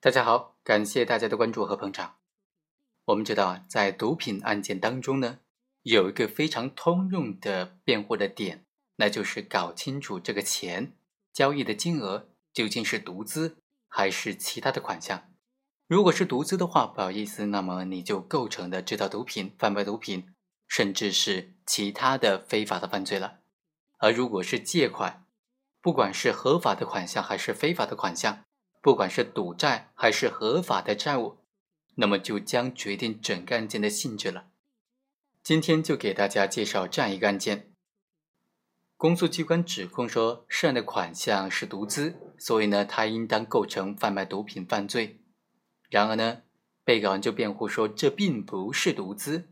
大家好，感谢大家的关注和捧场。我们知道啊，在毒品案件当中呢，有一个非常通用的辩护的点，那就是搞清楚这个钱交易的金额究竟是毒资还是其他的款项。如果是毒资的话，不好意思，那么你就构成了制造毒品、贩卖毒品，甚至是其他的非法的犯罪了。而如果是借款，不管是合法的款项还是非法的款项，不管是赌债还是合法的债务，那么就将决定整个案件的性质了。今天就给大家介绍这样一个案件：公诉机关指控说涉案的款项是毒资，所以呢，他应当构成贩卖毒品犯罪。然而呢，被告人就辩护说这并不是毒资，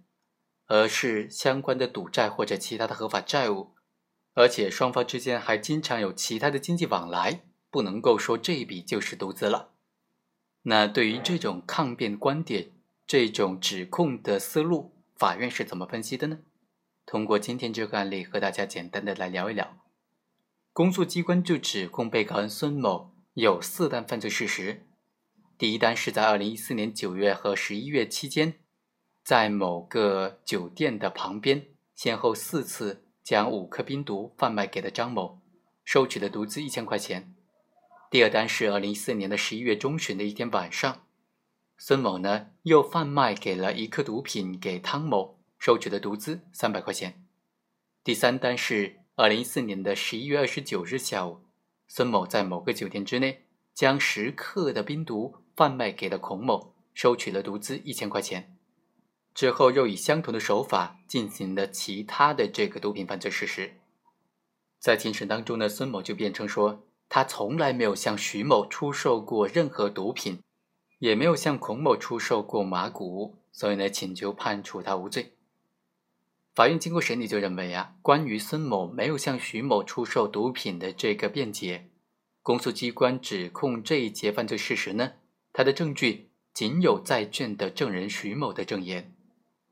而是相关的赌债或者其他的合法债务。而且双方之间还经常有其他的经济往来，不能够说这一笔就是毒资了。那对于这种抗辩观点、这种指控的思路，法院是怎么分析的呢？通过今天这个案例和大家简单的来聊一聊。公诉机关就指控被告人孙某有四单犯罪事实。第一单是在二零一四年九月和十一月期间，在某个酒店的旁边，先后四次。将五颗冰毒贩卖给了张某，收取的毒资一千块钱。第二单是二零一四年的十一月中旬的一天晚上，孙某呢又贩卖给了一颗毒品给汤某，收取的毒资三百块钱。第三单是二零一四年的十一月二十九日下午，孙某在某个酒店之内将十克的冰毒贩卖给了孔某，收取了毒资一千块钱。之后又以相同的手法进行了其他的这个毒品犯罪事实。在庭审当中呢，孙某就辩称说，他从来没有向徐某出售过任何毒品，也没有向孔某出售过麻古，所以呢，请求判处他无罪。法院经过审理就认为啊，关于孙某没有向徐某出售毒品的这个辩解，公诉机关指控这一节犯罪事实呢，他的证据仅有在卷的证人徐某的证言。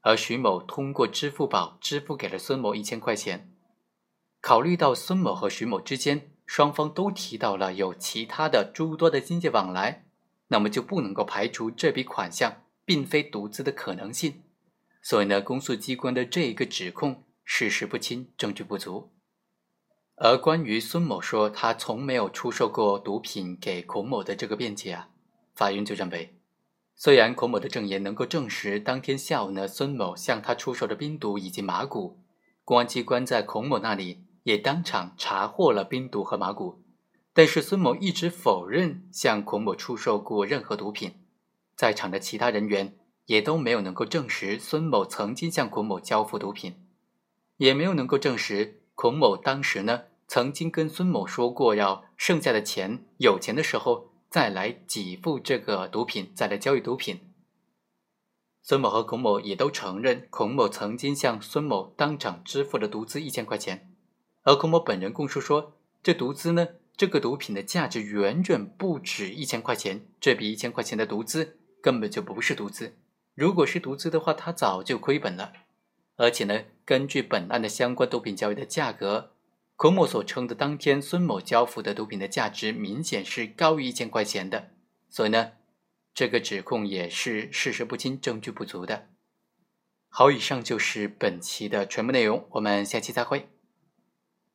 而徐某通过支付宝支付给了孙某一千块钱。考虑到孙某和徐某之间双方都提到了有其他的诸多的经济往来，那么就不能够排除这笔款项并非毒资的可能性。所以呢，公诉机关的这一个指控事实不清，证据不足。而关于孙某说他从没有出售过毒品给孔某的这个辩解啊，法院就认为。虽然孔某的证言能够证实当天下午呢，孙某向他出售的冰毒以及麻古，公安机关在孔某那里也当场查获了冰毒和麻古，但是孙某一直否认向孔某出售过任何毒品，在场的其他人员也都没有能够证实孙某曾经向孔某交付毒品，也没有能够证实孔某当时呢曾经跟孙某说过要剩下的钱有钱的时候。再来给付这个毒品，再来交易毒品。孙某和孔某也都承认，孔某曾经向孙某当场支付了毒资一千块钱，而孔某本人供述说，这毒资呢，这个毒品的价值远远不止一千块钱，这笔一千块钱的毒资根本就不是毒资，如果是毒资的话，他早就亏本了。而且呢，根据本案的相关毒品交易的价格。孔某所称的当天孙某交付的毒品的价值明显是高于一千块钱的，所以呢，这个指控也是事实不清、证据不足的。好，以上就是本期的全部内容，我们下期再会。